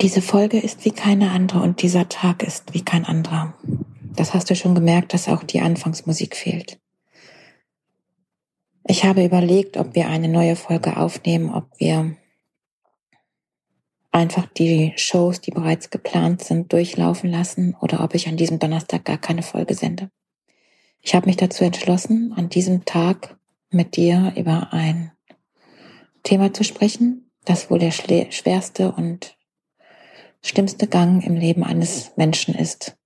Diese Folge ist wie keine andere und dieser Tag ist wie kein anderer. Das hast du schon gemerkt, dass auch die Anfangsmusik fehlt. Ich habe überlegt, ob wir eine neue Folge aufnehmen, ob wir einfach die Shows, die bereits geplant sind, durchlaufen lassen oder ob ich an diesem Donnerstag gar keine Folge sende. Ich habe mich dazu entschlossen, an diesem Tag mit dir über ein Thema zu sprechen, das wohl der schwerste und schlimmste Gang im Leben eines Menschen ist.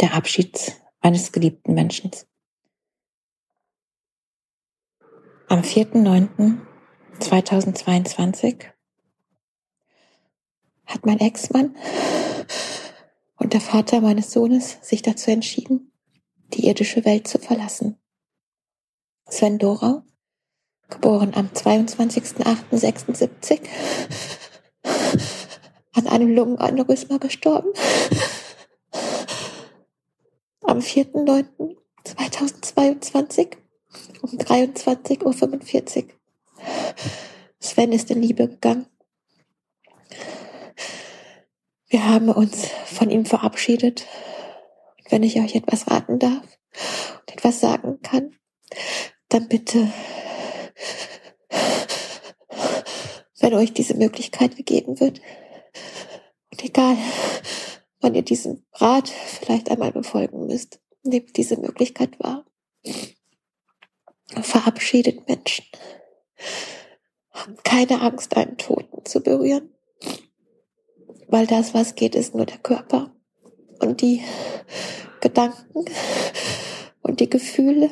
Der Abschied eines geliebten Menschen. Am 4.9.2022 hat mein Ex-Mann und der Vater meines Sohnes sich dazu entschieden, die irdische Welt zu verlassen. Sven Dorau, geboren am 22.08.76, an einem Lungenaneurysma gestorben. Am 4.9.2022 um 23.45 Uhr. Sven ist in Liebe gegangen. Wir haben uns von ihm verabschiedet. Und wenn ich euch etwas raten darf und etwas sagen kann, dann bitte, wenn euch diese Möglichkeit gegeben wird, und egal, wann ihr diesen Rat vielleicht einmal befolgen müsst, nehmt diese Möglichkeit wahr. Verabschiedet Menschen. Haben keine Angst, einen Toten zu berühren. Weil das, was geht, ist nur der Körper. Und die Gedanken und die Gefühle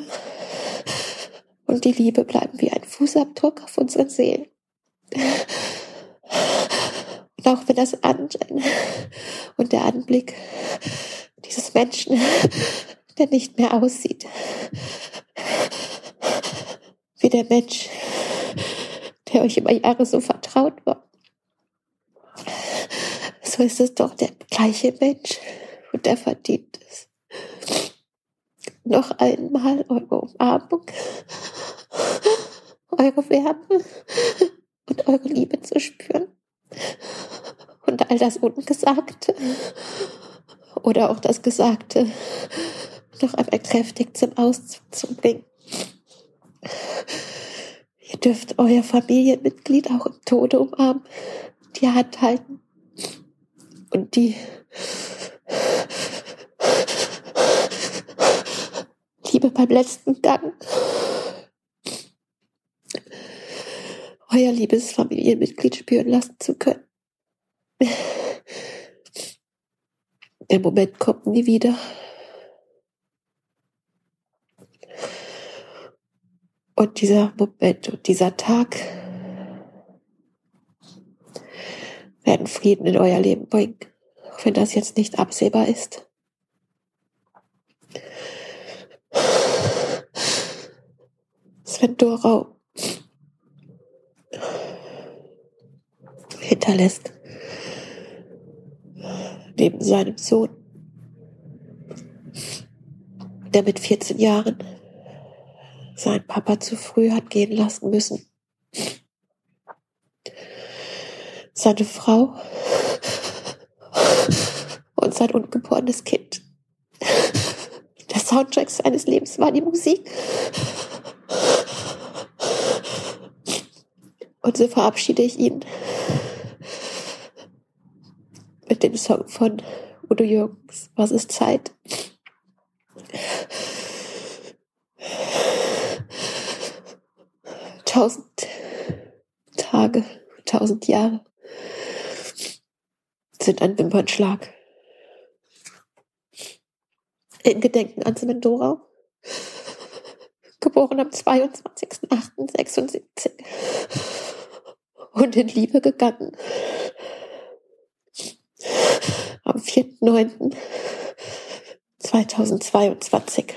und die Liebe bleiben wie ein Fußabdruck auf unseren Seelen. Auch wenn das Ansehen und der Anblick dieses Menschen, der nicht mehr aussieht, wie der Mensch, der euch über Jahre so vertraut war. So ist es doch der gleiche Mensch und der verdient es. Noch einmal eure Umarmung, eure Wärme und eure Liebe zu spüren. All das Ungesagte oder auch das Gesagte noch einmal kräftig zum Ausdruck zu bringen. Ihr dürft euer Familienmitglied auch im Tode umarmen, die Hand halten und die Liebe beim letzten Gang. Euer liebes Familienmitglied spüren lassen zu können. Der Moment kommt nie wieder. Und dieser Moment und dieser Tag werden Frieden in euer Leben bringen, auch wenn das jetzt nicht absehbar ist. Sven Dorau hinterlässt neben seinem Sohn, der mit 14 Jahren sein Papa zu früh hat gehen lassen müssen. Seine Frau und sein ungeborenes Kind. Der Soundtrack seines Lebens war die Musik. Und so verabschiede ich ihn mit dem Song von Udo Jürgens, Was ist Zeit? tausend Tage, tausend Jahre sind ein Wimpernschlag. In Gedenken an Sven Dorau, geboren am 22.08.76 und in Liebe gegangen am 4.9.2022.